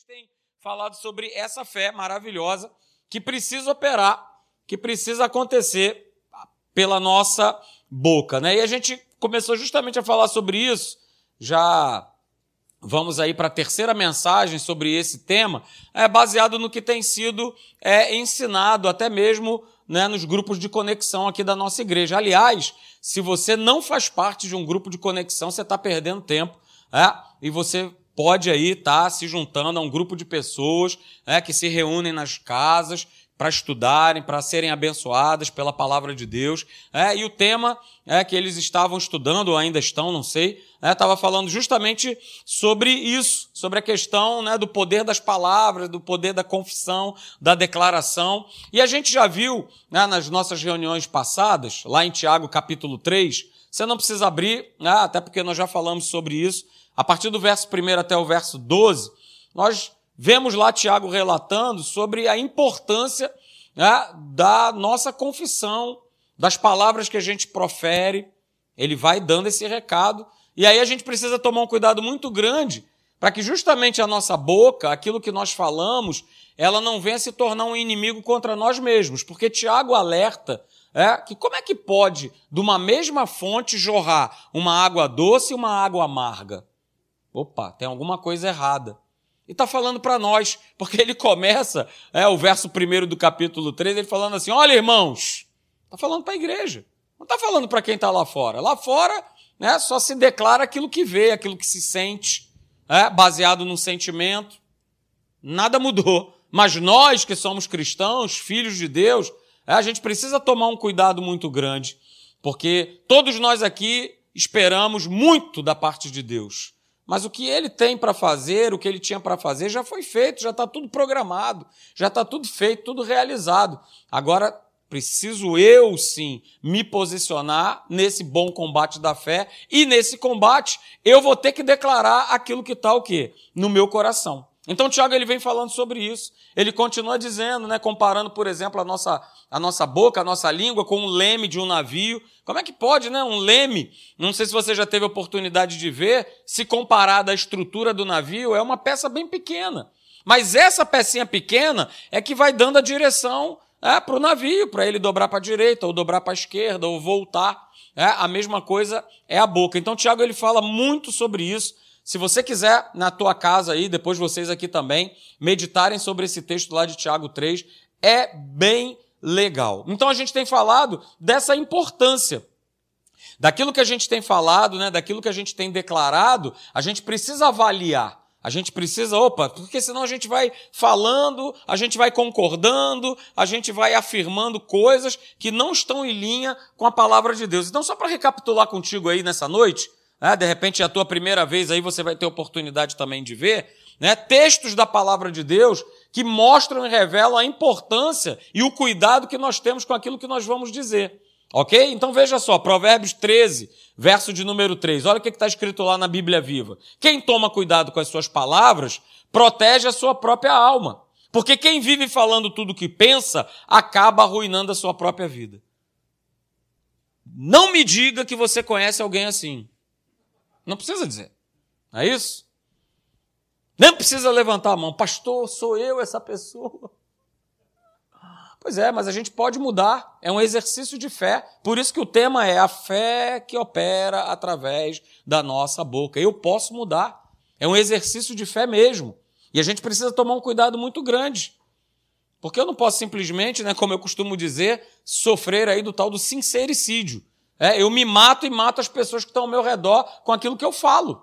gente tem falado sobre essa fé maravilhosa que precisa operar, que precisa acontecer pela nossa boca, né? E a gente começou justamente a falar sobre isso, já vamos aí para a terceira mensagem sobre esse tema, é baseado no que tem sido é, ensinado até mesmo né, nos grupos de conexão aqui da nossa igreja. Aliás, se você não faz parte de um grupo de conexão, você está perdendo tempo, é? e você pode aí estar tá se juntando a um grupo de pessoas é, que se reúnem nas casas para estudarem, para serem abençoadas pela palavra de Deus. É, e o tema é que eles estavam estudando, ou ainda estão, não sei, estava é, falando justamente sobre isso, sobre a questão né, do poder das palavras, do poder da confissão, da declaração. E a gente já viu né, nas nossas reuniões passadas, lá em Tiago capítulo 3, você não precisa abrir, né, até porque nós já falamos sobre isso, a partir do verso 1 até o verso 12, nós vemos lá Tiago relatando sobre a importância né, da nossa confissão, das palavras que a gente profere. Ele vai dando esse recado. E aí a gente precisa tomar um cuidado muito grande para que justamente a nossa boca, aquilo que nós falamos, ela não venha se tornar um inimigo contra nós mesmos. Porque Tiago alerta é, que como é que pode, de uma mesma fonte, jorrar uma água doce e uma água amarga? Opa, tem alguma coisa errada. E está falando para nós, porque ele começa, é, o verso primeiro do capítulo 3, ele falando assim: olha, irmãos, está falando para a igreja, não está falando para quem está lá fora. Lá fora né, só se declara aquilo que vê, aquilo que se sente, é, baseado num sentimento. Nada mudou. Mas nós que somos cristãos, filhos de Deus, é, a gente precisa tomar um cuidado muito grande, porque todos nós aqui esperamos muito da parte de Deus. Mas o que ele tem para fazer, o que ele tinha para fazer, já foi feito, já está tudo programado, já está tudo feito, tudo realizado. Agora preciso eu sim me posicionar nesse bom combate da fé e nesse combate eu vou ter que declarar aquilo que está o quê? No meu coração. Então Tiago ele vem falando sobre isso. Ele continua dizendo, né, comparando, por exemplo, a nossa, a nossa boca, a nossa língua com um leme de um navio. Como é que pode, né, um leme? Não sei se você já teve oportunidade de ver, se comparado à estrutura do navio, é uma peça bem pequena. Mas essa pecinha pequena é que vai dando a direção é, para o navio, para ele dobrar para a direita, ou dobrar para a esquerda, ou voltar. É, a mesma coisa é a boca. Então Tiago ele fala muito sobre isso se você quiser, na tua casa aí, depois vocês aqui também, meditarem sobre esse texto lá de Tiago 3, é bem legal. Então a gente tem falado dessa importância. Daquilo que a gente tem falado, né, daquilo que a gente tem declarado, a gente precisa avaliar. A gente precisa, opa, porque senão a gente vai falando, a gente vai concordando, a gente vai afirmando coisas que não estão em linha com a palavra de Deus. Então, só para recapitular contigo aí nessa noite, né? De repente é a tua primeira vez aí, você vai ter oportunidade também de ver, né? Textos da palavra de Deus que mostram e revelam a importância e o cuidado que nós temos com aquilo que nós vamos dizer. Ok? Então veja só, Provérbios 13, verso de número 3. Olha o que está escrito lá na Bíblia Viva. Quem toma cuidado com as suas palavras, protege a sua própria alma. Porque quem vive falando tudo o que pensa, acaba arruinando a sua própria vida. Não me diga que você conhece alguém assim. Não precisa dizer. Não é isso? Nem precisa levantar a mão. Pastor, sou eu essa pessoa. Pois é, mas a gente pode mudar. É um exercício de fé. Por isso que o tema é a fé que opera através da nossa boca. Eu posso mudar. É um exercício de fé mesmo. E a gente precisa tomar um cuidado muito grande. Porque eu não posso simplesmente, né, como eu costumo dizer, sofrer aí do tal do sincericídio. É, eu me mato e mato as pessoas que estão ao meu redor com aquilo que eu falo,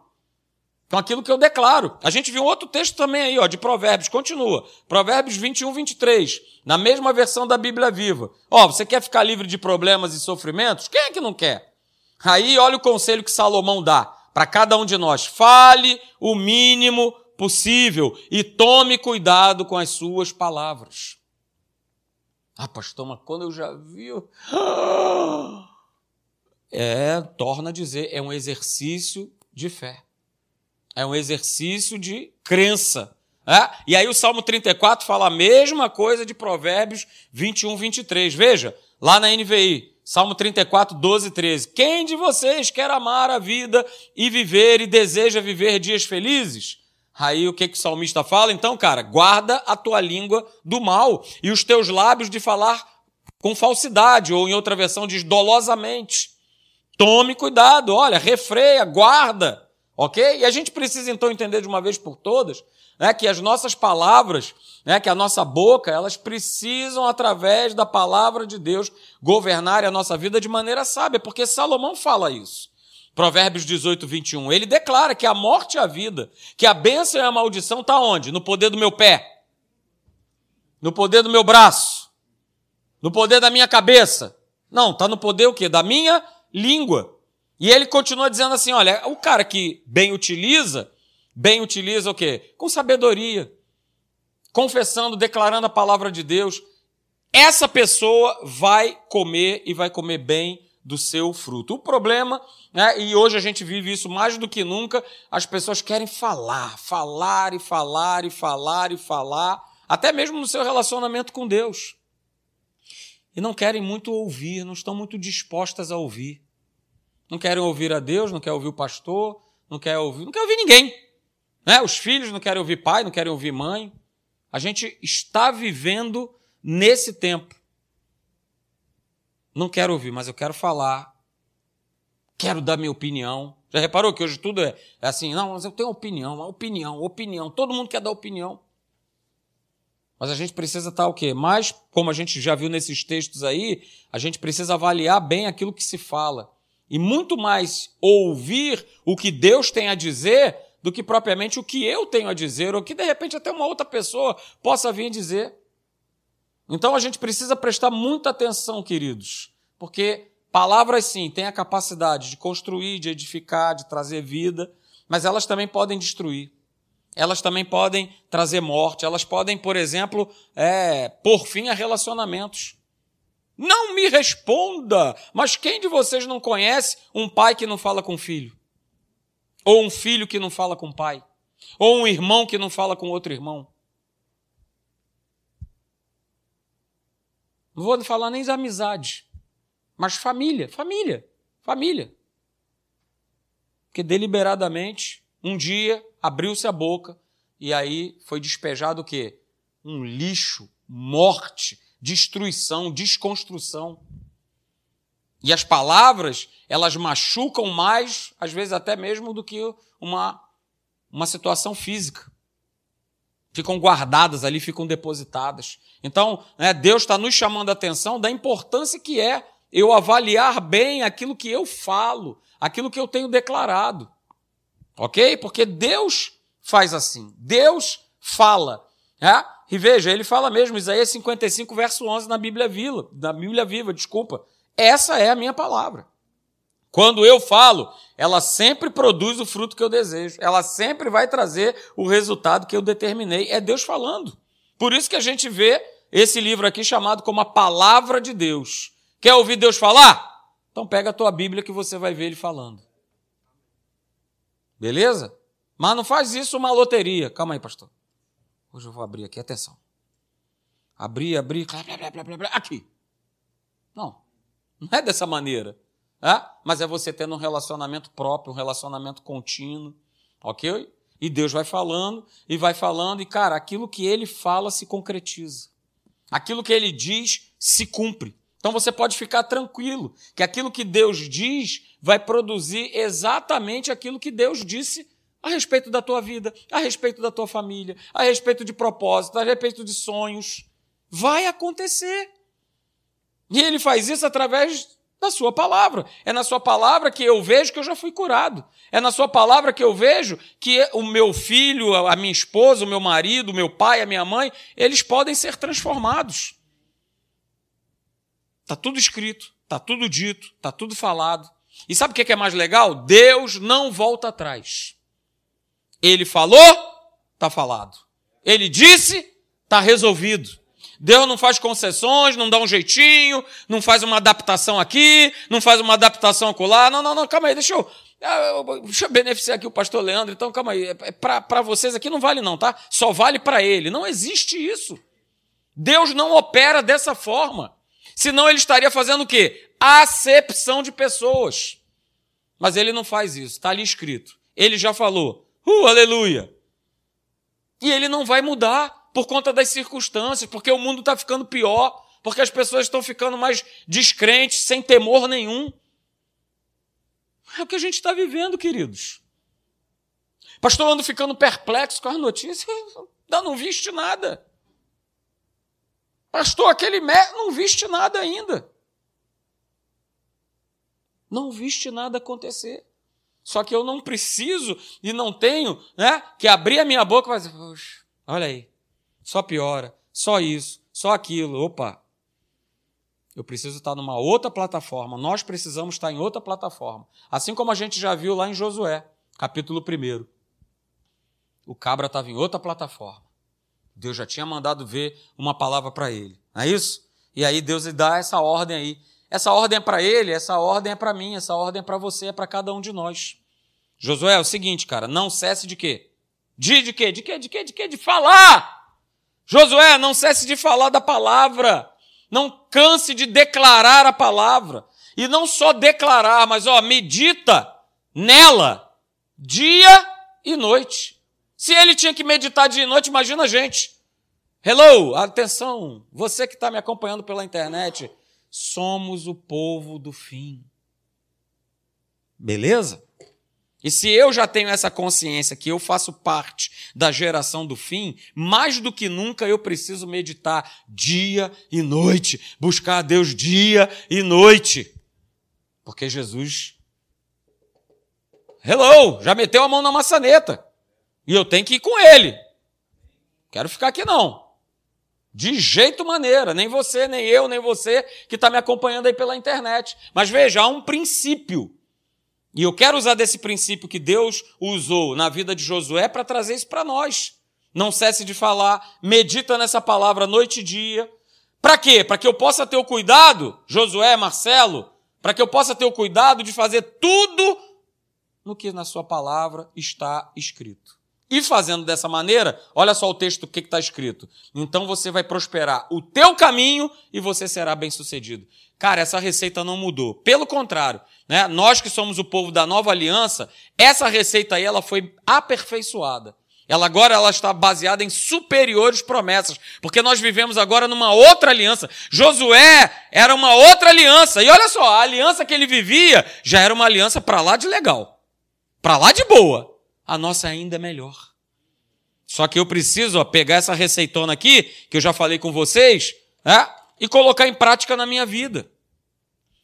com aquilo que eu declaro. A gente viu outro texto também aí, ó, de Provérbios, continua. Provérbios 21, 23, na mesma versão da Bíblia Viva. Ó, você quer ficar livre de problemas e sofrimentos? Quem é que não quer? Aí olha o conselho que Salomão dá para cada um de nós. Fale o mínimo possível e tome cuidado com as suas palavras. Ah, pastor, mas quando eu já vi. é, torna a dizer, é um exercício de fé. É um exercício de crença. É? E aí o Salmo 34 fala a mesma coisa de Provérbios 21, 23. Veja, lá na NVI, Salmo 34, 12 e 13. Quem de vocês quer amar a vida e viver e deseja viver dias felizes? Aí o que, que o salmista fala? Então, cara, guarda a tua língua do mal e os teus lábios de falar com falsidade, ou em outra versão diz dolosamente. Tome cuidado, olha, refreia, guarda, ok? E a gente precisa então entender de uma vez por todas né, que as nossas palavras, né, que a nossa boca, elas precisam, através da palavra de Deus, governar a nossa vida de maneira sábia, porque Salomão fala isso. Provérbios 18, 21. Ele declara que a morte e a vida, que a bênção e a maldição está onde? No poder do meu pé, no poder do meu braço, no poder da minha cabeça. Não, está no poder o quê? Da minha língua. E ele continua dizendo assim: olha, o cara que bem utiliza, bem utiliza o quê? Com sabedoria, confessando, declarando a palavra de Deus. Essa pessoa vai comer e vai comer bem do seu fruto. O problema, né, e hoje a gente vive isso mais do que nunca, as pessoas querem falar, falar e falar e falar e falar, até mesmo no seu relacionamento com Deus. E não querem muito ouvir, não estão muito dispostas a ouvir. Não querem ouvir a Deus, não querem ouvir o pastor, não querem ouvir, não querem ouvir ninguém. Né? Os filhos não querem ouvir pai, não querem ouvir mãe. A gente está vivendo nesse tempo não quero ouvir, mas eu quero falar. Quero dar minha opinião. Já reparou que hoje tudo é, é assim? Não, mas eu tenho opinião, opinião, opinião. Todo mundo quer dar opinião. Mas a gente precisa estar o quê? Mais, como a gente já viu nesses textos aí, a gente precisa avaliar bem aquilo que se fala. E muito mais ouvir o que Deus tem a dizer do que propriamente o que eu tenho a dizer, ou que de repente até uma outra pessoa possa vir dizer. Então a gente precisa prestar muita atenção, queridos, porque palavras sim têm a capacidade de construir, de edificar, de trazer vida, mas elas também podem destruir. Elas também podem trazer morte, elas podem, por exemplo, é, pôr fim a relacionamentos. Não me responda! Mas quem de vocês não conhece um pai que não fala com filho? Ou um filho que não fala com pai? Ou um irmão que não fala com outro irmão? Não vou falar nem de amizade, mas família, família, família. Porque deliberadamente, um dia, abriu-se a boca e aí foi despejado o quê? Um lixo, morte, destruição, desconstrução. E as palavras, elas machucam mais, às vezes até mesmo, do que uma, uma situação física ficam guardadas ali, ficam depositadas. Então, né, Deus está nos chamando a atenção da importância que é eu avaliar bem aquilo que eu falo, aquilo que eu tenho declarado. Ok? Porque Deus faz assim. Deus fala. É? E veja, ele fala mesmo, Isaías 55, verso 11, na Bíblia Viva, na Bíblia Viva, desculpa. Essa é a minha palavra. Quando eu falo, ela sempre produz o fruto que eu desejo. Ela sempre vai trazer o resultado que eu determinei. É Deus falando. Por isso que a gente vê esse livro aqui chamado como a Palavra de Deus. Quer ouvir Deus falar? Então pega a tua Bíblia que você vai ver ele falando. Beleza? Mas não faz isso uma loteria. Calma aí, pastor. Hoje eu vou abrir aqui, atenção. Abrir, abrir, blá, blá, blá, aqui. Não. Não é dessa maneira. É? Mas é você tendo um relacionamento próprio, um relacionamento contínuo, ok? E Deus vai falando e vai falando, e cara, aquilo que ele fala se concretiza. Aquilo que ele diz se cumpre. Então você pode ficar tranquilo que aquilo que Deus diz vai produzir exatamente aquilo que Deus disse a respeito da tua vida, a respeito da tua família, a respeito de propósito, a respeito de sonhos. Vai acontecer. E ele faz isso através na sua palavra. É na sua palavra que eu vejo que eu já fui curado. É na sua palavra que eu vejo que o meu filho, a minha esposa, o meu marido, o meu pai, a minha mãe, eles podem ser transformados. Está tudo escrito, está tudo dito, está tudo falado. E sabe o que é mais legal? Deus não volta atrás. Ele falou, está falado. Ele disse, está resolvido. Deus não faz concessões, não dá um jeitinho, não faz uma adaptação aqui, não faz uma adaptação acolá. Não, não, não, calma aí, deixa eu, deixa eu beneficiar aqui o pastor Leandro. Então, calma aí, é para vocês aqui não vale não, tá? Só vale para ele. Não existe isso. Deus não opera dessa forma. Senão ele estaria fazendo o quê? Acepção de pessoas. Mas ele não faz isso, está ali escrito. Ele já falou. Uh, aleluia! E ele não vai mudar por conta das circunstâncias, porque o mundo está ficando pior, porque as pessoas estão ficando mais descrentes, sem temor nenhum. É o que a gente está vivendo, queridos. Pastor, ando ficando perplexo com as notícias, não viste nada. Pastor, aquele médico não viste nada ainda. Não viste nada acontecer. Só que eu não preciso e não tenho né, que abrir a minha boca e fazer, olha aí, só piora, só isso, só aquilo. Opa, eu preciso estar numa outra plataforma. Nós precisamos estar em outra plataforma. Assim como a gente já viu lá em Josué, capítulo 1. O cabra estava em outra plataforma. Deus já tinha mandado ver uma palavra para ele. Não é isso? E aí Deus lhe dá essa ordem aí. Essa ordem é para ele, essa ordem é para mim, essa ordem é para você, é para cada um de nós. Josué, é o seguinte, cara, não cesse de quê? De, de quê? De quê? De quê? De quê? De falar! Josué, não cesse de falar da palavra. Não canse de declarar a palavra. E não só declarar, mas ó, medita nela dia e noite. Se ele tinha que meditar dia e noite, imagina a gente. Hello, atenção, você que está me acompanhando pela internet, somos o povo do fim. Beleza? E se eu já tenho essa consciência que eu faço parte da geração do fim, mais do que nunca eu preciso meditar dia e noite, buscar a Deus dia e noite. Porque Jesus, hello, já meteu a mão na maçaneta. E eu tenho que ir com ele. Quero ficar aqui não. De jeito maneira, nem você, nem eu, nem você que está me acompanhando aí pela internet. Mas veja, há um princípio. E eu quero usar desse princípio que Deus usou na vida de Josué para trazer isso para nós. Não cesse de falar, medita nessa palavra noite e dia. Para quê? Para que eu possa ter o cuidado, Josué, Marcelo, para que eu possa ter o cuidado de fazer tudo no que na sua palavra está escrito. E fazendo dessa maneira, olha só o texto que está escrito. Então você vai prosperar o teu caminho e você será bem sucedido. Cara, essa receita não mudou. Pelo contrário, né? nós que somos o povo da nova aliança, essa receita aí ela foi aperfeiçoada. Ela agora ela está baseada em superiores promessas, porque nós vivemos agora numa outra aliança. Josué era uma outra aliança. E olha só, a aliança que ele vivia já era uma aliança para lá de legal. Para lá de boa a nossa ainda melhor. Só que eu preciso ó, pegar essa receitona aqui, que eu já falei com vocês, né, e colocar em prática na minha vida.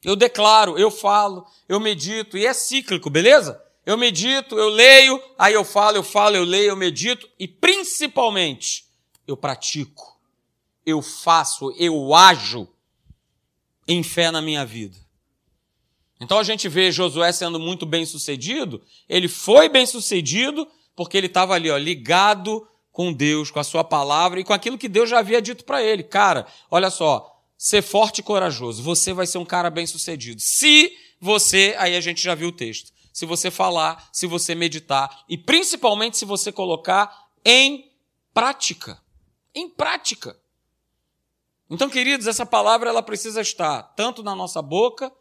Eu declaro, eu falo, eu medito, e é cíclico, beleza? Eu medito, eu leio, aí eu falo, eu falo, eu leio, eu medito, e principalmente, eu pratico, eu faço, eu ajo em fé na minha vida. Então a gente vê Josué sendo muito bem sucedido. Ele foi bem sucedido porque ele estava ali, ó, ligado com Deus, com a sua palavra e com aquilo que Deus já havia dito para ele. Cara, olha só, ser forte e corajoso. Você vai ser um cara bem sucedido. Se você, aí a gente já viu o texto. Se você falar, se você meditar e principalmente se você colocar em prática. Em prática. Então, queridos, essa palavra ela precisa estar tanto na nossa boca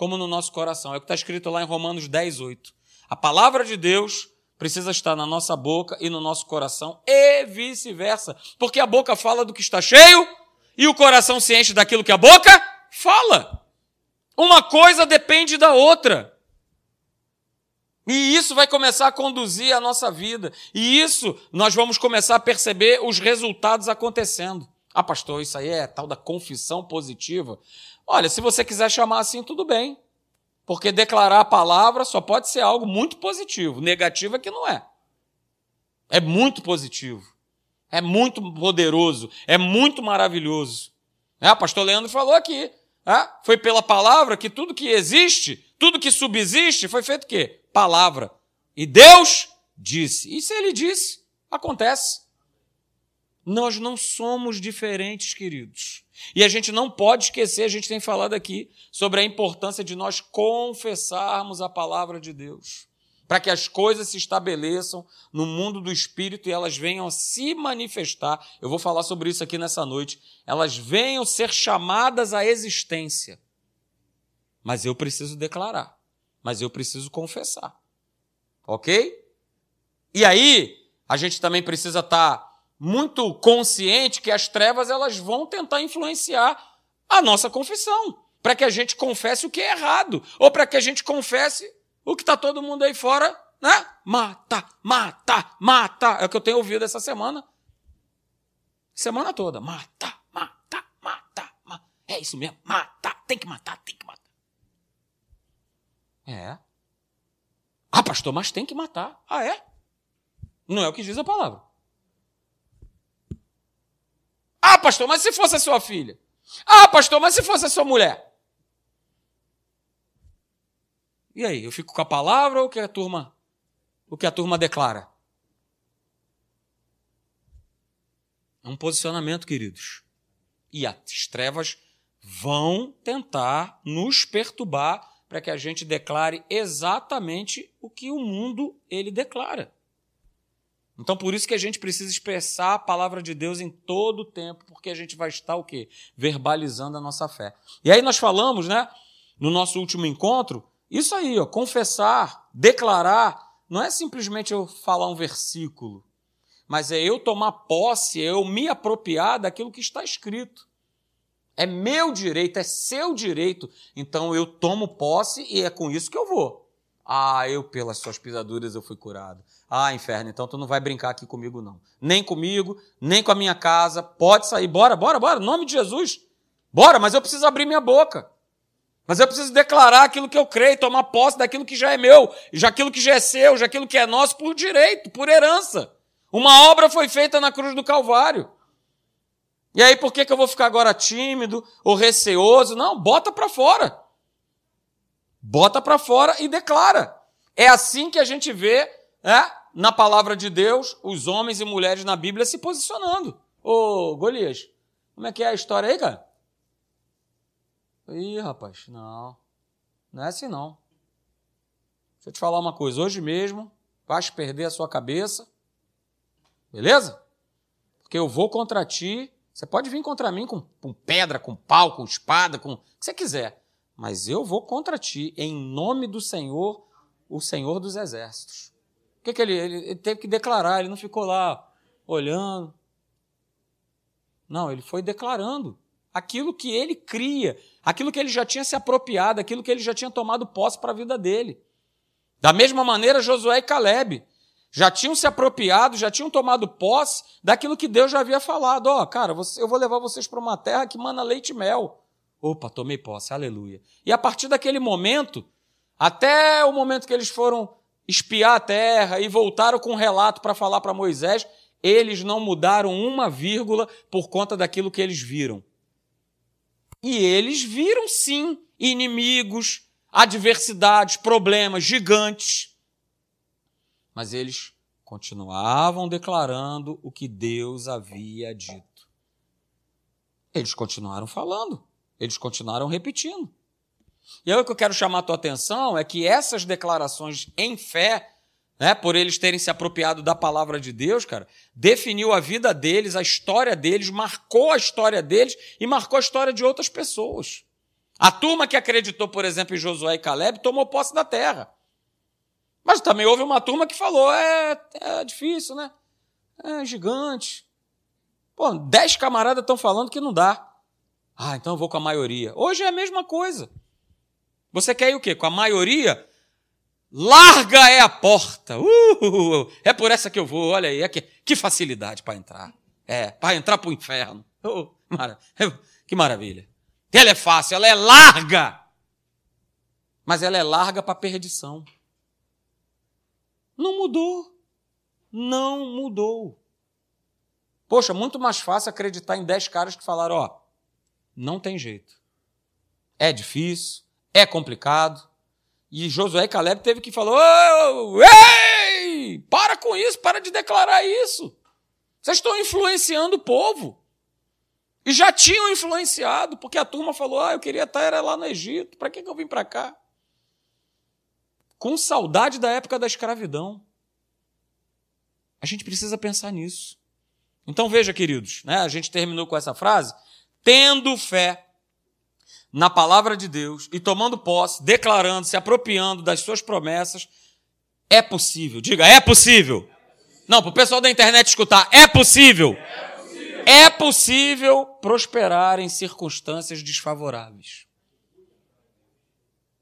como no nosso coração. É o que está escrito lá em Romanos 10, 8. A palavra de Deus precisa estar na nossa boca e no nosso coração e vice-versa. Porque a boca fala do que está cheio e o coração se enche daquilo que a boca fala. Uma coisa depende da outra. E isso vai começar a conduzir a nossa vida. E isso nós vamos começar a perceber os resultados acontecendo. Ah, pastor, isso aí é tal da confissão positiva. Olha, se você quiser chamar assim, tudo bem. Porque declarar a palavra só pode ser algo muito positivo. Negativo é que não é. É muito positivo. É muito poderoso. É muito maravilhoso. É, o pastor Leandro falou aqui. É, foi pela palavra que tudo que existe, tudo que subsiste, foi feito o quê? Palavra. E Deus disse. E se ele disse, acontece. Nós não somos diferentes, queridos. E a gente não pode esquecer, a gente tem falado aqui sobre a importância de nós confessarmos a palavra de Deus, para que as coisas se estabeleçam no mundo do espírito e elas venham a se manifestar. Eu vou falar sobre isso aqui nessa noite. Elas venham ser chamadas à existência. Mas eu preciso declarar, mas eu preciso confessar. OK? E aí, a gente também precisa estar tá muito consciente que as trevas elas vão tentar influenciar a nossa confissão, para que a gente confesse o que é errado, ou para que a gente confesse o que está todo mundo aí fora, né? Mata, mata, mata. É o que eu tenho ouvido essa semana. Semana toda. Mata, mata, mata, mata. É isso mesmo. Mata. Tem que matar, tem que matar. É. Ah, pastor, mas tem que matar. Ah, é? Não é o que diz a palavra. Ah, pastor, mas se fosse a sua filha? Ah, pastor, mas se fosse a sua mulher? E aí, eu fico com a palavra ou o que a turma, o que a turma declara? É um posicionamento, queridos. E as trevas vão tentar nos perturbar para que a gente declare exatamente o que o mundo ele declara. Então, por isso que a gente precisa expressar a palavra de Deus em todo o tempo, porque a gente vai estar o quê? Verbalizando a nossa fé. E aí nós falamos, né, no nosso último encontro, isso aí, ó, confessar, declarar, não é simplesmente eu falar um versículo, mas é eu tomar posse, é eu me apropriar daquilo que está escrito. É meu direito, é seu direito. Então eu tomo posse e é com isso que eu vou. Ah, eu pelas suas pisaduras eu fui curado. Ah, inferno, então tu não vai brincar aqui comigo não. Nem comigo, nem com a minha casa. Pode sair, bora, bora, bora, nome de Jesus. Bora, mas eu preciso abrir minha boca. Mas eu preciso declarar aquilo que eu creio, tomar posse daquilo que já é meu, já aquilo que já é seu, já aquilo que é nosso por direito, por herança. Uma obra foi feita na cruz do Calvário. E aí, por que, que eu vou ficar agora tímido ou receoso? Não, bota para fora. Bota para fora e declara. É assim que a gente vê né, na palavra de Deus os homens e mulheres na Bíblia se posicionando. Ô, Golias, como é que é a história aí, cara? Ih, rapaz, não. Não é assim não. Deixa eu te falar uma coisa. Hoje mesmo, vais perder a sua cabeça. Beleza? Porque eu vou contra ti. Você pode vir contra mim com, com pedra, com pau, com espada, com o que você quiser. Mas eu vou contra ti, em nome do Senhor, o Senhor dos Exércitos. O que, que ele, ele, ele teve que declarar? Ele não ficou lá olhando. Não, ele foi declarando aquilo que ele cria, aquilo que ele já tinha se apropriado, aquilo que ele já tinha tomado posse para a vida dele. Da mesma maneira, Josué e Caleb já tinham se apropriado, já tinham tomado posse daquilo que Deus já havia falado. Ó, oh, cara, eu vou levar vocês para uma terra que mana leite e mel. Opa, tomei posse, aleluia. E a partir daquele momento, até o momento que eles foram espiar a terra e voltaram com um relato para falar para Moisés, eles não mudaram uma vírgula por conta daquilo que eles viram. E eles viram sim inimigos, adversidades, problemas gigantes. Mas eles continuavam declarando o que Deus havia dito. Eles continuaram falando, eles continuaram repetindo. E aí o que eu quero chamar a tua atenção é que essas declarações em fé né, por eles terem se apropriado da palavra de Deus, cara, definiu a vida deles, a história deles, marcou a história deles e marcou a história de outras pessoas. A turma que acreditou, por exemplo, em Josué e Caleb tomou posse da terra. Mas também houve uma turma que falou: é, é difícil, né? É gigante. Pô, dez camaradas estão falando que não dá. Ah, então eu vou com a maioria. Hoje é a mesma coisa. Você quer ir o quê? Com a maioria? Larga é a porta. Uh, é por essa que eu vou. Olha aí, é que, que facilidade para entrar. É, para entrar para o inferno. Oh, que maravilha. Ela é fácil, ela é larga. Mas ela é larga para perdição. Não mudou. Não mudou. Poxa, muito mais fácil acreditar em dez caras que falaram: ó, não tem jeito. É difícil, é complicado, e Josué e Caleb teve que falar: ei, para com isso, para de declarar isso. Vocês estão influenciando o povo. E já tinham influenciado, porque a turma falou: ah, eu queria estar era lá no Egito, para que, que eu vim para cá? Com saudade da época da escravidão. A gente precisa pensar nisso. Então veja, queridos, né, a gente terminou com essa frase: tendo fé na palavra de Deus e tomando posse, declarando, se apropriando das suas promessas, é possível. Diga, é possível. Não, para o pessoal da internet escutar. É possível. É possível. Prosperar em circunstâncias desfavoráveis.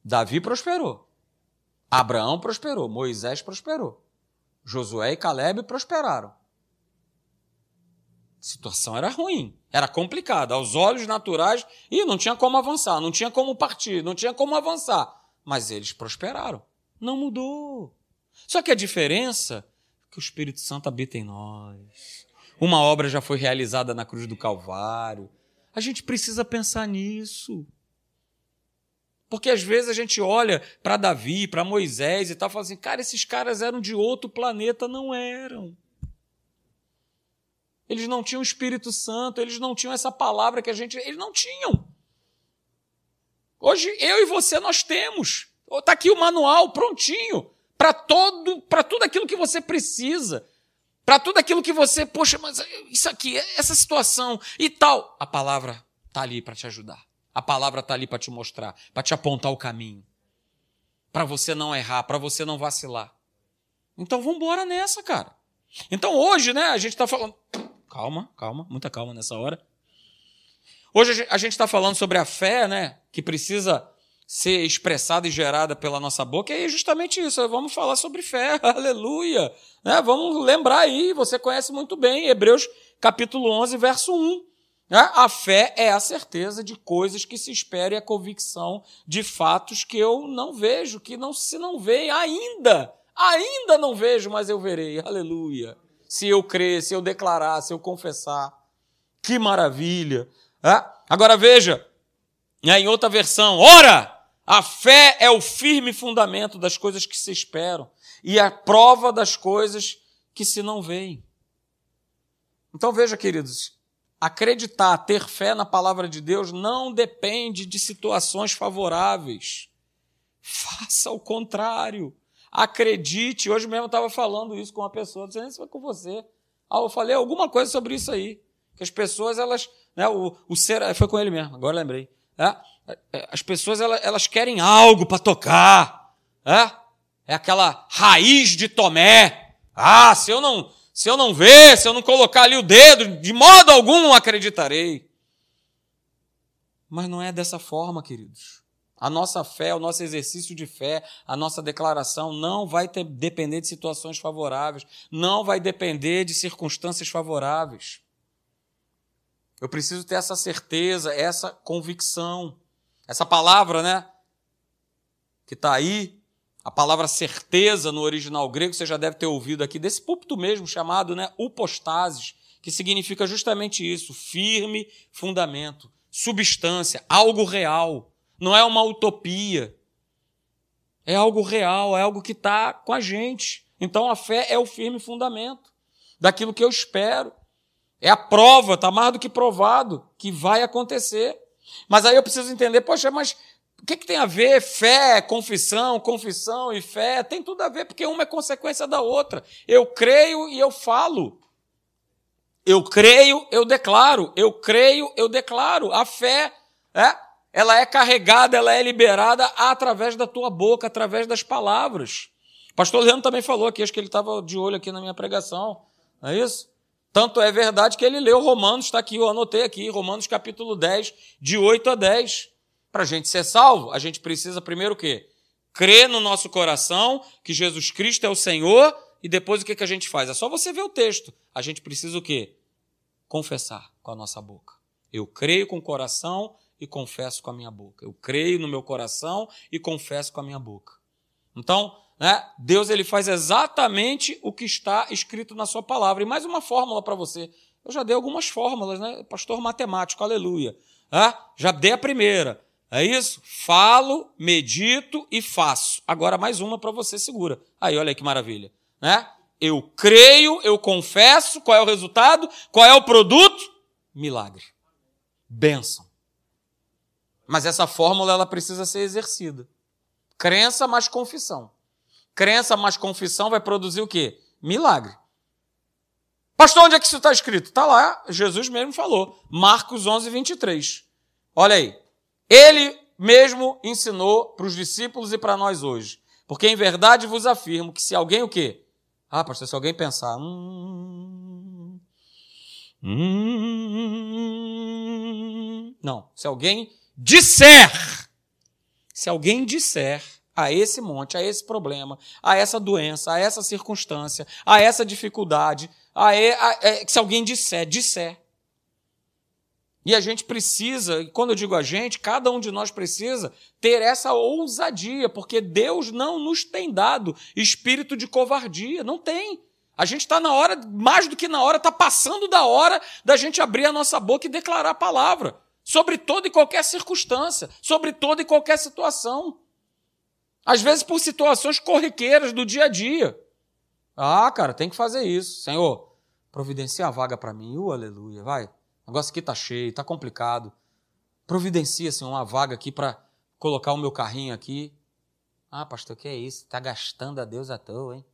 Davi prosperou. Abraão prosperou. Moisés prosperou. Josué e Caleb prosperaram. A situação era ruim, era complicada. Aos olhos naturais, e não tinha como avançar, não tinha como partir, não tinha como avançar. Mas eles prosperaram. Não mudou. Só que a diferença é que o Espírito Santo habita em nós. Uma obra já foi realizada na cruz do Calvário. A gente precisa pensar nisso. Porque às vezes a gente olha para Davi, para Moisés e tal, e fala assim: cara, esses caras eram de outro planeta. Não eram. Eles não tinham o Espírito Santo, eles não tinham essa palavra que a gente. Eles não tinham. Hoje eu e você nós temos. Está aqui o manual prontinho para todo, para tudo aquilo que você precisa, para tudo aquilo que você, poxa, mas isso aqui, essa situação e tal, a palavra está ali para te ajudar. A palavra está ali para te mostrar, para te apontar o caminho, para você não errar, para você não vacilar. Então vamos embora nessa, cara. Então hoje, né, a gente está falando. Calma, calma, muita calma nessa hora. Hoje a gente está falando sobre a fé, né, que precisa ser expressada e gerada pela nossa boca, e é justamente isso. Vamos falar sobre fé, aleluia. Né? Vamos lembrar aí, você conhece muito bem, Hebreus capítulo 11, verso 1. Né? A fé é a certeza de coisas que se espera e a convicção de fatos que eu não vejo, que não se não veem ainda. Ainda não vejo, mas eu verei. Aleluia. Se eu crer, se eu declarar, se eu confessar. Que maravilha. É? Agora veja, né, em outra versão, ora, a fé é o firme fundamento das coisas que se esperam e a prova das coisas que se não veem. Então veja, queridos, acreditar, ter fé na palavra de Deus não depende de situações favoráveis. Faça o contrário. Acredite. Hoje mesmo eu estava falando isso com uma pessoa, dizendo isso foi com você. Ah, eu falei alguma coisa sobre isso aí. Que as pessoas, elas. Né, o, o ser. Foi com ele mesmo, agora lembrei. É? É, as pessoas elas, elas querem algo para tocar. É? é aquela raiz de Tomé. Ah, se eu não se eu não ver, se eu não colocar ali o dedo, de modo algum não acreditarei. Mas não é dessa forma, queridos. A nossa fé, o nosso exercício de fé, a nossa declaração não vai ter, depender de situações favoráveis, não vai depender de circunstâncias favoráveis. Eu preciso ter essa certeza, essa convicção. Essa palavra, né? Que está aí, a palavra certeza no original grego, você já deve ter ouvido aqui, desse púlpito mesmo, chamado né, upostasis, que significa justamente isso: firme fundamento, substância, algo real. Não é uma utopia. É algo real, é algo que está com a gente. Então a fé é o firme fundamento daquilo que eu espero. É a prova, está mais do que provado, que vai acontecer. Mas aí eu preciso entender, poxa, mas o que, que tem a ver fé, confissão, confissão e fé? Tem tudo a ver, porque uma é consequência da outra. Eu creio e eu falo. Eu creio, eu declaro. Eu creio, eu declaro. A fé, é, ela é carregada, ela é liberada através da tua boca, através das palavras. O pastor Leandro também falou aqui, acho que ele estava de olho aqui na minha pregação. Não é isso? Tanto é verdade que ele leu Romanos, está aqui, eu anotei aqui, Romanos capítulo 10, de 8 a 10. Para a gente ser salvo, a gente precisa primeiro o quê? Crer no nosso coração que Jesus Cristo é o Senhor e depois o que, que a gente faz? É só você ver o texto. A gente precisa o quê? Confessar com a nossa boca. Eu creio com o coração e confesso com a minha boca. Eu creio no meu coração e confesso com a minha boca. Então, né? Deus ele faz exatamente o que está escrito na sua palavra. E mais uma fórmula para você. Eu já dei algumas fórmulas, né? Pastor matemático, aleluia. Ah, já dei a primeira. É isso? Falo, medito e faço. Agora mais uma para você segura. Aí, olha aí que maravilha. Né? Eu creio, eu confesso. Qual é o resultado? Qual é o produto? Milagre. Bênção. Mas essa fórmula ela precisa ser exercida. Crença mais confissão. Crença mais confissão vai produzir o quê? Milagre. Pastor, onde é que isso está escrito? Está lá, Jesus mesmo falou. Marcos 11, 23. Olha aí. Ele mesmo ensinou para os discípulos e para nós hoje. Porque em verdade vos afirmo que se alguém o quê? Ah, pastor, se alguém pensar. Hum, hum, não, se alguém disser. Se alguém disser a esse monte, a esse problema, a essa doença, a essa circunstância, a essa dificuldade, a, a, a se alguém disser, disser. E a gente precisa, quando eu digo a gente, cada um de nós precisa ter essa ousadia, porque Deus não nos tem dado espírito de covardia, não tem. A gente está na hora, mais do que na hora, está passando da hora da gente abrir a nossa boca e declarar a palavra sobre toda e qualquer circunstância, sobre toda e qualquer situação. Às vezes por situações corriqueiras do dia a dia. Ah, cara, tem que fazer isso. Senhor, providencia a vaga para mim. Uh, aleluia, vai. O negócio aqui tá cheio, tá complicado. Providencia assim, uma vaga aqui para colocar o meu carrinho aqui. Ah, pastor, que é isso? Tá gastando a Deus à toa, hein?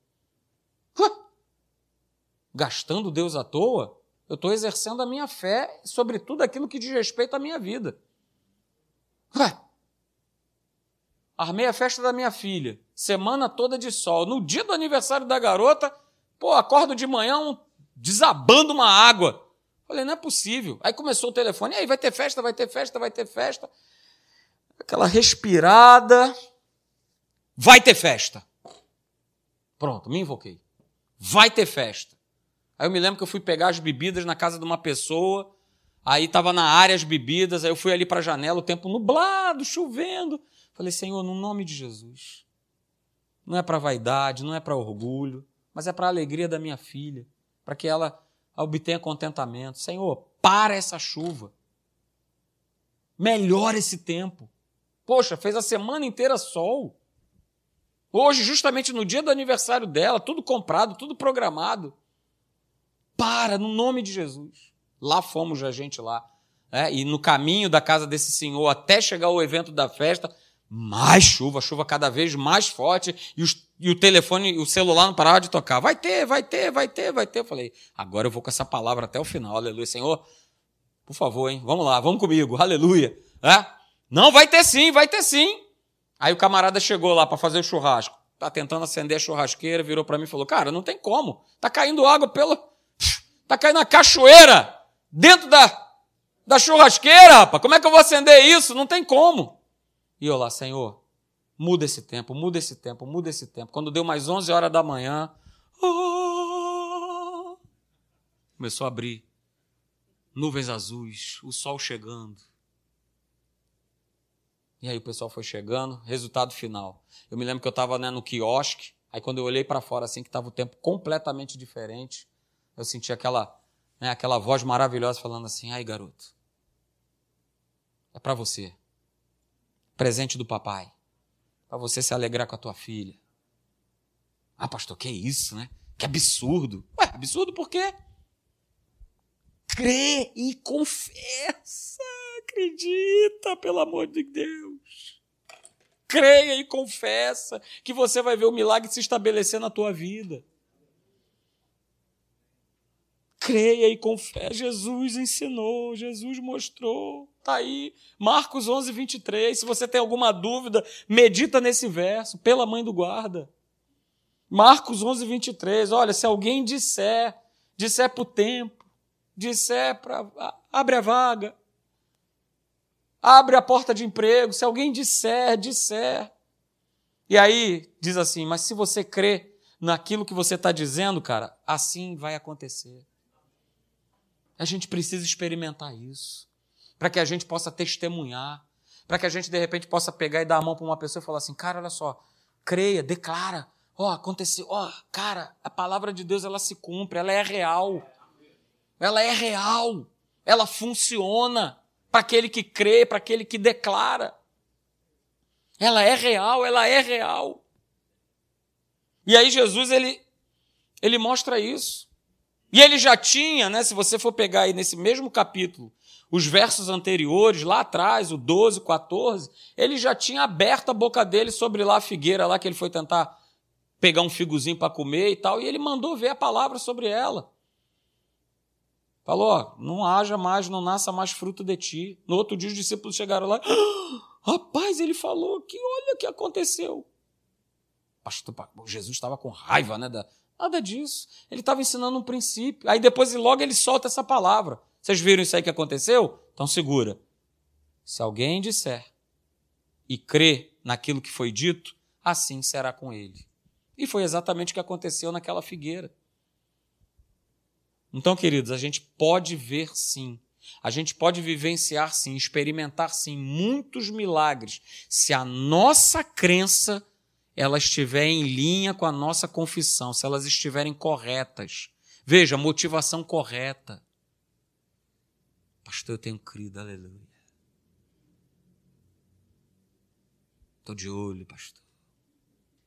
Gastando Deus à toa? Eu estou exercendo a minha fé sobre tudo aquilo que diz respeito à minha vida. Ué, armei a festa da minha filha, semana toda de sol. No dia do aniversário da garota, pô, acordo de manhã um, desabando uma água. Falei, não é possível. Aí começou o telefone, e aí vai ter festa, vai ter festa, vai ter festa. Aquela respirada. Vai ter festa. Pronto, me invoquei. Vai ter festa. Aí eu me lembro que eu fui pegar as bebidas na casa de uma pessoa, aí estava na área as bebidas, aí eu fui ali para a janela, o tempo nublado, chovendo. Falei, Senhor, no nome de Jesus. Não é para vaidade, não é para orgulho, mas é para a alegria da minha filha, para que ela obtenha contentamento. Senhor, para essa chuva. Melhora esse tempo. Poxa, fez a semana inteira sol. Hoje, justamente no dia do aniversário dela, tudo comprado, tudo programado. Para, no nome de Jesus. Lá fomos a gente lá. É, e no caminho da casa desse senhor, até chegar o evento da festa, mais chuva, chuva cada vez mais forte, e, os, e, o telefone, o celular não parava de tocar. Vai ter, vai ter, vai ter, vai ter. Eu falei, agora eu vou com essa palavra até o final, aleluia. Senhor, por favor, hein? Vamos lá, vamos comigo, aleluia. É? Não, vai ter sim, vai ter sim. Aí o camarada chegou lá para fazer o churrasco. Tá tentando acender a churrasqueira, virou para mim e falou: Cara, não tem como. Tá caindo água pelo. Tá caindo a cachoeira dentro da, da churrasqueira, rapaz. Como é que eu vou acender isso? Não tem como. E eu lá, Senhor, muda esse tempo, muda esse tempo, muda esse tempo. Quando deu mais 11 horas da manhã, ah, começou a abrir. Nuvens azuis, o sol chegando. E aí o pessoal foi chegando, resultado final. Eu me lembro que eu estava né, no quiosque, aí quando eu olhei para fora assim, que estava o tempo completamente diferente, eu senti aquela, né, aquela voz maravilhosa falando assim, ai garoto, é para você presente do papai, para você se alegrar com a tua filha. Ah, pastor, que isso, né? Que absurdo. Ué, absurdo por quê? Crê e confessa. Acredita, pelo amor de Deus. Creia e confessa que você vai ver o milagre se estabelecer na tua vida. Creia e confessa. Jesus ensinou, Jesus mostrou. Está aí, Marcos 11, 23. Se você tem alguma dúvida, medita nesse verso, pela mãe do guarda. Marcos 11, 23. Olha, se alguém disser, disser para o tempo, disser para. Abre a vaga, abre a porta de emprego. Se alguém disser, disser. E aí, diz assim: mas se você crê naquilo que você está dizendo, cara, assim vai acontecer. A gente precisa experimentar isso para que a gente possa testemunhar, para que a gente de repente possa pegar e dar a mão para uma pessoa e falar assim: cara, olha só, creia, declara, ó, oh, aconteceu, ó, oh, cara, a palavra de Deus ela se cumpre, ela é real, ela é real, ela funciona para aquele que crê, para aquele que declara. Ela é real, ela é real. E aí Jesus ele ele mostra isso. E ele já tinha, né, se você for pegar aí nesse mesmo capítulo, os versos anteriores, lá atrás, o 12, 14, ele já tinha aberto a boca dele sobre lá a figueira lá que ele foi tentar pegar um figozinho para comer e tal, e ele mandou ver a palavra sobre ela. Falou, ó, não haja mais, não nasça mais fruto de ti. No outro dia os discípulos chegaram lá, ah, rapaz, ele falou que olha o que aconteceu. Pastor, Jesus estava com raiva né, da, Nada disso. Ele estava ensinando um princípio. Aí depois, logo, ele solta essa palavra. Vocês viram isso aí que aconteceu? Então segura. Se alguém disser e crê naquilo que foi dito, assim será com ele. E foi exatamente o que aconteceu naquela figueira. Então, queridos, a gente pode ver sim, a gente pode vivenciar sim, experimentar sim muitos milagres, se a nossa crença ela estiver em linha com a nossa confissão, se elas estiverem corretas. Veja, motivação correta. Pastor, eu tenho crido, aleluia. Estou de olho, pastor.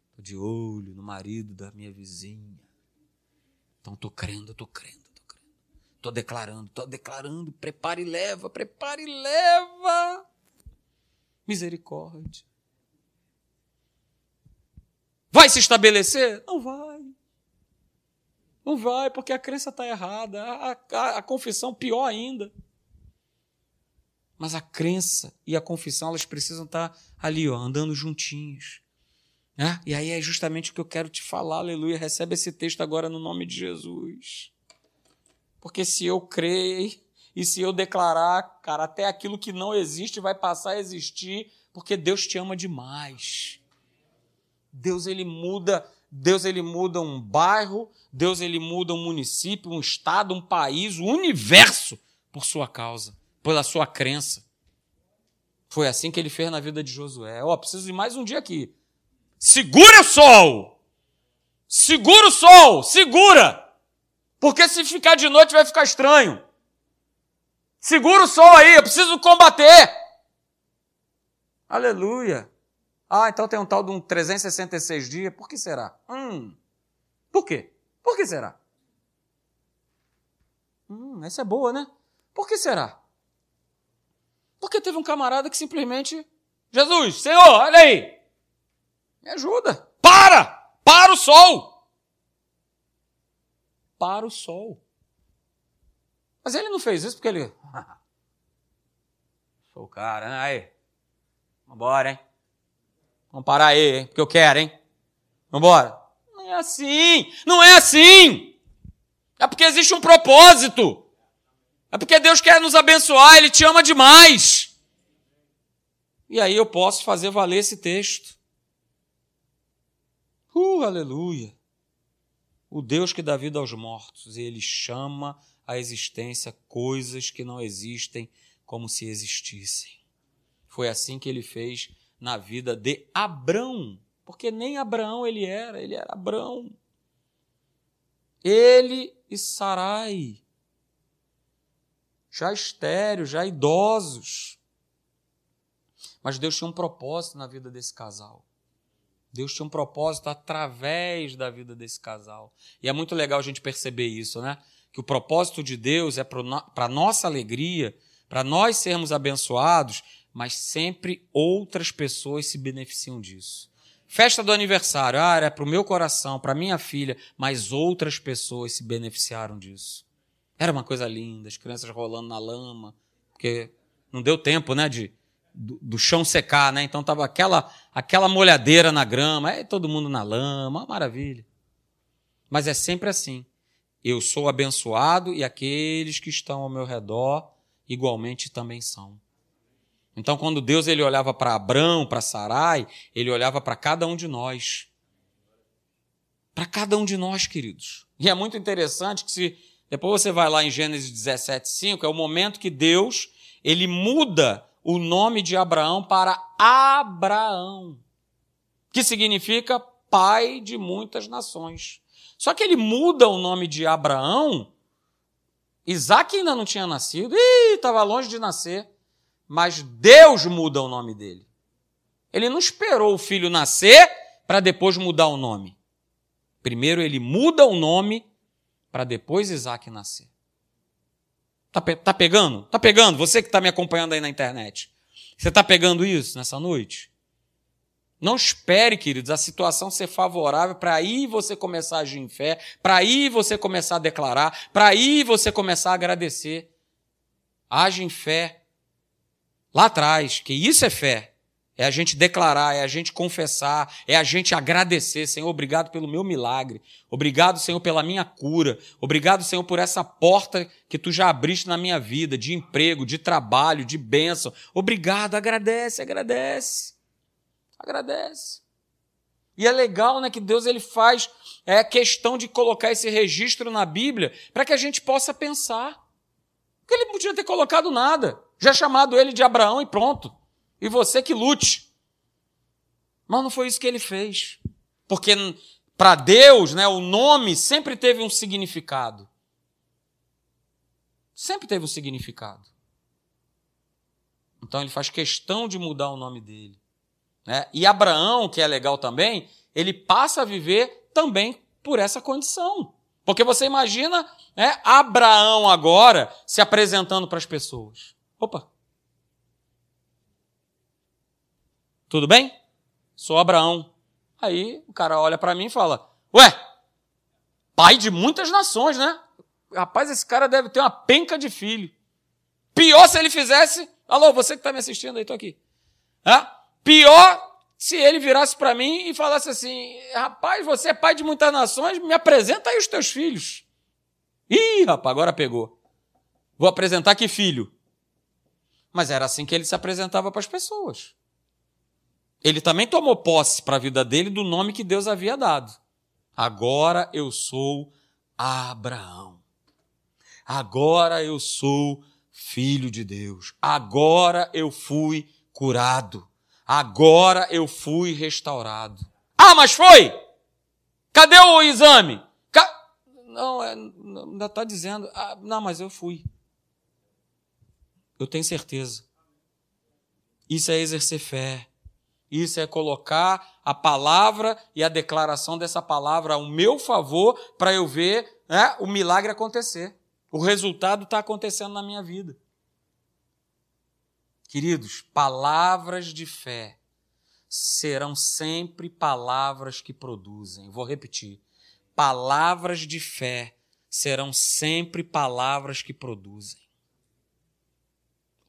Estou de olho no marido da minha vizinha. Então estou crendo, estou crendo, estou crendo. Estou declarando, estou declarando. Prepare e leva, prepare e leva. Misericórdia. Vai se estabelecer? Não vai. Não vai, porque a crença está errada. A, a, a confissão, pior ainda. Mas a crença e a confissão, elas precisam estar ali, ó, andando juntinhos. Né? E aí é justamente o que eu quero te falar, aleluia. Recebe esse texto agora no nome de Jesus. Porque se eu crer e se eu declarar, cara, até aquilo que não existe vai passar a existir, porque Deus te ama demais. Deus ele muda, Deus ele muda um bairro, Deus ele muda um município, um estado, um país, o um universo por sua causa pela sua crença. Foi assim que ele fez na vida de Josué. Ó, oh, preciso de mais um dia aqui. Segura o sol! Segura o sol! Segura! Porque se ficar de noite vai ficar estranho. Segura o sol aí, eu preciso combater. Aleluia. Ah, então tem um tal de um 366 dias. Por que será? Hum. Por quê? Por que será? Hum, essa é boa, né? Por que será? Porque teve um camarada que simplesmente, Jesus, Senhor, olha aí, me ajuda, para, para o sol, para o sol. Mas ele não fez isso porque ele, sou o cara, né? Aí, vambora, hein? Vamos parar aí? Porque eu quero, hein? Vambora. Não é assim, não é assim. É porque existe um propósito. É porque Deus quer nos abençoar, Ele te ama demais. E aí eu posso fazer valer esse texto. Uh, aleluia. O Deus que dá vida aos mortos, ele chama à existência coisas que não existem como se existissem. Foi assim que ele fez na vida de Abrão, porque nem Abraão ele era, ele era Abrão. Ele e Sarai já estéreos, já idosos. Mas Deus tinha um propósito na vida desse casal. Deus tinha um propósito através da vida desse casal. E é muito legal a gente perceber isso, né? Que o propósito de Deus é para nossa alegria, para nós sermos abençoados, mas sempre outras pessoas se beneficiam disso. Festa do aniversário, ah, era para o meu coração, para minha filha, mas outras pessoas se beneficiaram disso. Era uma coisa linda, as crianças rolando na lama, porque não deu tempo, né, de do, do chão secar, né? Então tava aquela aquela molhadeira na grama, aí todo mundo na lama, maravilha. Mas é sempre assim. Eu sou abençoado e aqueles que estão ao meu redor igualmente também são. Então, quando Deus ele olhava para Abraão, para Sarai, ele olhava para cada um de nós. Para cada um de nós, queridos. E é muito interessante que se depois você vai lá em Gênesis 17, 5, é o momento que Deus ele muda o nome de Abraão para Abraão, que significa pai de muitas nações. Só que ele muda o nome de Abraão. Isaac ainda não tinha nascido, e estava longe de nascer. Mas Deus muda o nome dele. Ele não esperou o filho nascer para depois mudar o nome. Primeiro ele muda o nome para depois Isaac nascer. Tá, pe tá pegando? Tá pegando? Você que está me acompanhando aí na internet. Você está pegando isso nessa noite? Não espere, queridos, a situação ser favorável para aí você começar a agir em fé, para aí você começar a declarar, para aí você começar a agradecer. Age em fé. Lá atrás, que isso é fé. É a gente declarar, é a gente confessar, é a gente agradecer. Senhor, obrigado pelo meu milagre. Obrigado, Senhor, pela minha cura. Obrigado, Senhor, por essa porta que tu já abriste na minha vida, de emprego, de trabalho, de bênção. Obrigado, agradece, agradece. Agradece. E é legal, né, que Deus ele faz é questão de colocar esse registro na Bíblia para que a gente possa pensar. Porque ele não podia ter colocado nada. Já chamado ele de Abraão e pronto e você que lute. Mas não foi isso que ele fez. Porque para Deus, né, o nome sempre teve um significado. Sempre teve um significado. Então ele faz questão de mudar o nome dele. Né? E Abraão, que é legal também, ele passa a viver também por essa condição. Porque você imagina né, Abraão agora se apresentando para as pessoas. Opa, Tudo bem? Sou Abraão. Aí o cara olha para mim e fala: Ué, pai de muitas nações, né? Rapaz, esse cara deve ter uma penca de filho. Pior se ele fizesse. Alô, você que está me assistindo aí, tô aqui. É? Pior se ele virasse para mim e falasse assim: Rapaz, você é pai de muitas nações, me apresenta aí os teus filhos. Ih, rapaz, agora pegou. Vou apresentar que filho? Mas era assim que ele se apresentava para as pessoas. Ele também tomou posse para a vida dele do nome que Deus havia dado. Agora eu sou Abraão. Agora eu sou filho de Deus. Agora eu fui curado. Agora eu fui restaurado. Ah, mas foi? Cadê o exame? Ca... Não, é, ainda está dizendo. Ah, não, mas eu fui. Eu tenho certeza. Isso é exercer fé. Isso é colocar a palavra e a declaração dessa palavra ao meu favor para eu ver né, o milagre acontecer. O resultado está acontecendo na minha vida. Queridos, palavras de fé serão sempre palavras que produzem. Vou repetir. Palavras de fé serão sempre palavras que produzem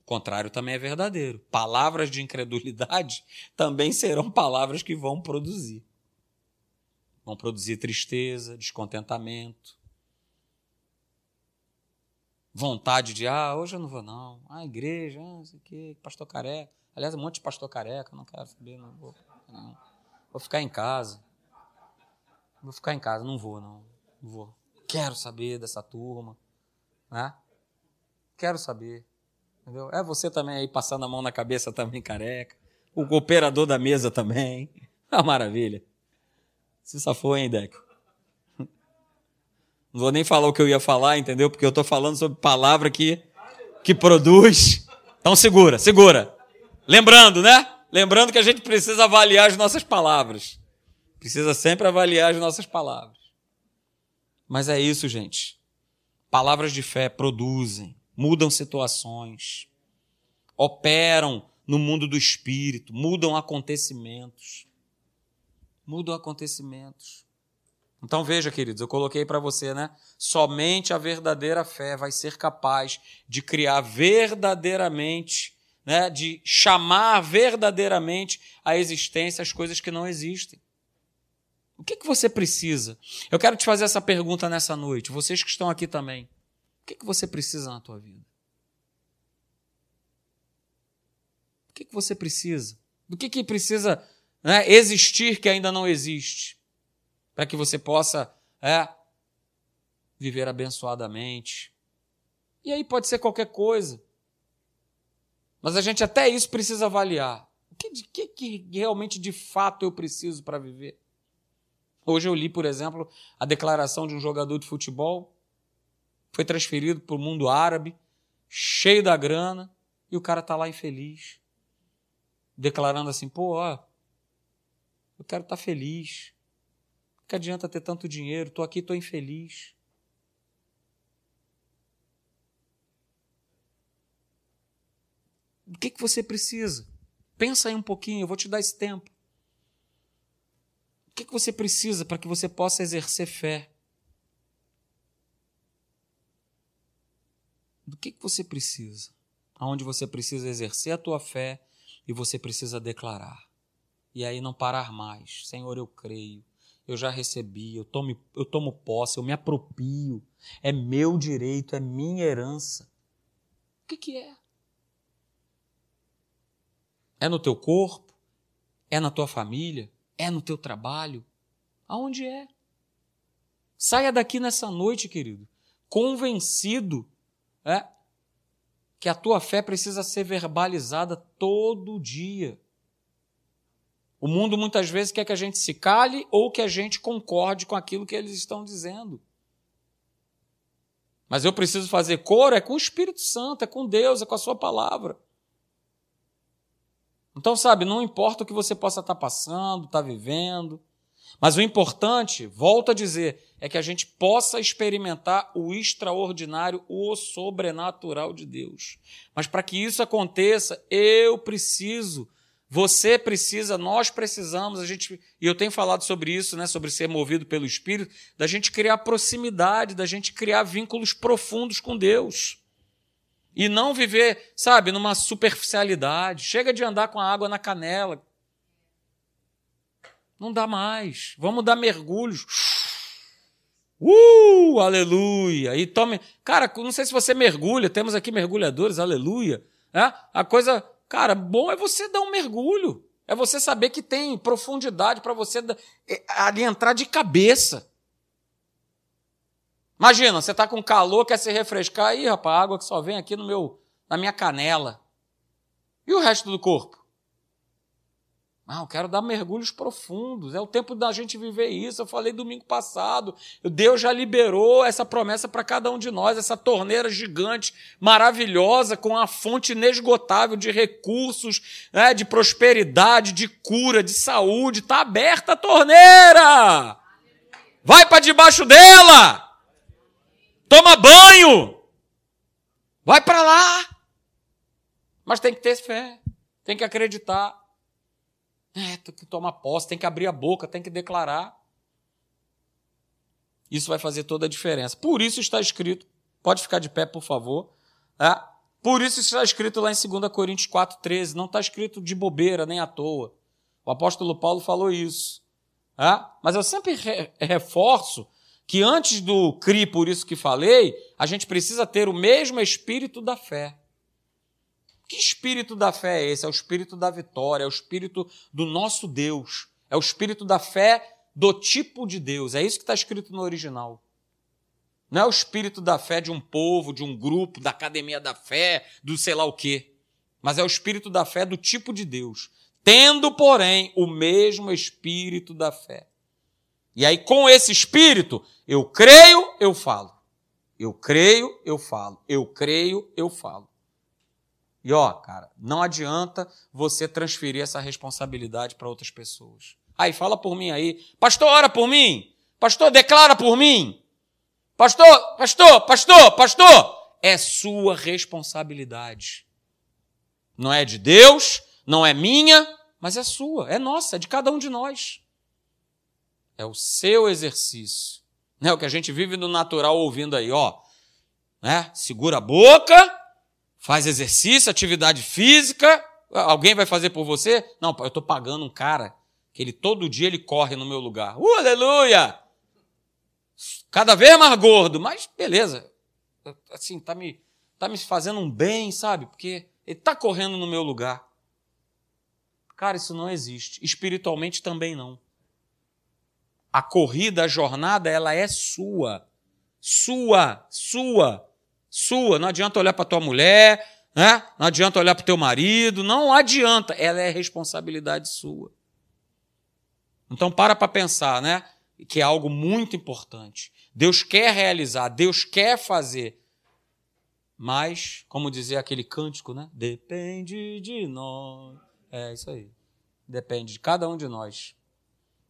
contrário também é verdadeiro. Palavras de incredulidade também serão palavras que vão produzir. Vão produzir tristeza, descontentamento, vontade de, ah, hoje eu não vou não. Ah, igreja, ah, não sei o quê, pastor careca. Aliás, um monte de pastor careca, não quero saber, não vou. Não. Vou ficar em casa. Vou ficar em casa, não vou não. Não vou. Quero saber dessa turma, né? Quero saber. Entendeu? É você também aí passando a mão na cabeça também careca. O operador da mesa também. Ah, maravilha. Se safou, hein, Deco? Não vou nem falar o que eu ia falar, entendeu? Porque eu estou falando sobre palavra que, que produz. Então segura, segura. Lembrando, né? Lembrando que a gente precisa avaliar as nossas palavras. Precisa sempre avaliar as nossas palavras. Mas é isso, gente. Palavras de fé produzem mudam situações, operam no mundo do espírito, mudam acontecimentos. Mudam acontecimentos. Então veja, queridos, eu coloquei para você, né? Somente a verdadeira fé vai ser capaz de criar verdadeiramente, né? De chamar verdadeiramente à existência as coisas que não existem. O que, que você precisa? Eu quero te fazer essa pergunta nessa noite, vocês que estão aqui também que, que você precisa na tua vida? O que, que você precisa? Do que, que precisa né, existir que ainda não existe? Para que você possa é, viver abençoadamente. E aí pode ser qualquer coisa. Mas a gente até isso precisa avaliar. O que, que realmente de fato eu preciso para viver? Hoje eu li, por exemplo, a declaração de um jogador de futebol foi transferido para o mundo árabe, cheio da grana, e o cara está lá infeliz, declarando assim: pô, ó, eu quero estar tá feliz. que adianta ter tanto dinheiro? Estou aqui, estou infeliz. O que, que você precisa? Pensa aí um pouquinho, eu vou te dar esse tempo. O que, que você precisa para que você possa exercer fé? Do que, que você precisa, aonde você precisa exercer a tua fé e você precisa declarar. E aí não parar mais. Senhor, eu creio. Eu já recebi, eu tomo, eu tomo posse, eu me apropio. É meu direito, é minha herança. O que, que é? É no teu corpo? É na tua família? É no teu trabalho? Aonde é? Saia daqui nessa noite, querido, convencido é, que a tua fé precisa ser verbalizada todo dia. O mundo muitas vezes quer que a gente se cale ou que a gente concorde com aquilo que eles estão dizendo. Mas eu preciso fazer coro é com o Espírito Santo, é com Deus, é com a Sua palavra. Então, sabe, não importa o que você possa estar passando, estar vivendo, mas o importante, volto a dizer, é que a gente possa experimentar o extraordinário, o sobrenatural de Deus. Mas para que isso aconteça, eu preciso, você precisa, nós precisamos, a gente, e eu tenho falado sobre isso, né, sobre ser movido pelo Espírito, da gente criar proximidade, da gente criar vínculos profundos com Deus. E não viver, sabe, numa superficialidade. Chega de andar com a água na canela. Não dá mais. Vamos dar mergulhos. Uh, aleluia. E tome. Cara, não sei se você mergulha, temos aqui mergulhadores, aleluia. É? A coisa, cara, bom é você dar um mergulho. É você saber que tem profundidade para você é, ali entrar de cabeça. Imagina, você está com calor, quer se refrescar, aí, rapaz, água que só vem aqui no meu, na minha canela. E o resto do corpo? Ah, eu quero dar mergulhos profundos. É o tempo da gente viver isso. Eu falei domingo passado. Deus já liberou essa promessa para cada um de nós, essa torneira gigante, maravilhosa, com a fonte inesgotável de recursos, né, de prosperidade, de cura, de saúde. Está aberta a torneira. Vai para debaixo dela. Toma banho. Vai para lá. Mas tem que ter fé, tem que acreditar. É, tem que tomar posse, tem que abrir a boca, tem que declarar. Isso vai fazer toda a diferença. Por isso está escrito, pode ficar de pé, por favor. É, por isso está escrito lá em 2 Coríntios 4,13. Não está escrito de bobeira, nem à toa. O apóstolo Paulo falou isso. É, mas eu sempre re reforço que antes do CRI, por isso que falei, a gente precisa ter o mesmo espírito da fé. Que espírito da fé é esse? É o espírito da vitória, é o espírito do nosso Deus, é o espírito da fé do tipo de Deus. É isso que está escrito no original. Não é o espírito da fé de um povo, de um grupo, da academia da fé, do sei lá o quê. Mas é o espírito da fé do tipo de Deus. Tendo, porém, o mesmo espírito da fé. E aí, com esse espírito, eu creio, eu falo. Eu creio, eu falo. Eu creio, eu falo. E ó, cara, não adianta você transferir essa responsabilidade para outras pessoas. Aí, fala por mim aí. Pastor, ora por mim. Pastor, declara por mim. Pastor, pastor, pastor, pastor. É sua responsabilidade. Não é de Deus, não é minha, mas é sua, é nossa, é de cada um de nós. É o seu exercício. Não é o que a gente vive no natural ouvindo aí, ó. Né? Segura a boca, faz exercício, atividade física, alguém vai fazer por você? Não, eu estou pagando um cara que ele todo dia ele corre no meu lugar. Uh, aleluia! Cada vez mais gordo, mas beleza. Assim, tá me, tá me fazendo um bem, sabe? Porque ele está correndo no meu lugar. Cara, isso não existe. Espiritualmente também não. A corrida, a jornada, ela é sua. Sua, sua sua. Não adianta olhar para tua mulher, né? não adianta olhar para o teu marido, não adianta. Ela é responsabilidade sua. Então para para pensar, né? Que é algo muito importante. Deus quer realizar, Deus quer fazer. Mas, como dizia aquele cântico, né? Depende de nós. É isso aí. Depende de cada um de nós.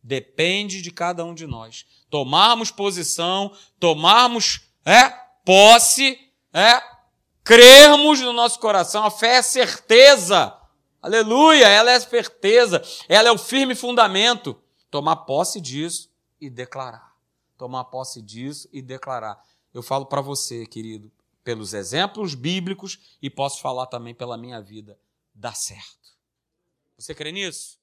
Depende de cada um de nós. Tomarmos posição, tomarmos é, posse é crermos no nosso coração. A fé é certeza. Aleluia! Ela é certeza. Ela é o firme fundamento. Tomar posse disso e declarar. Tomar posse disso e declarar. Eu falo para você, querido, pelos exemplos bíblicos e posso falar também pela minha vida. Dá certo. Você crê nisso?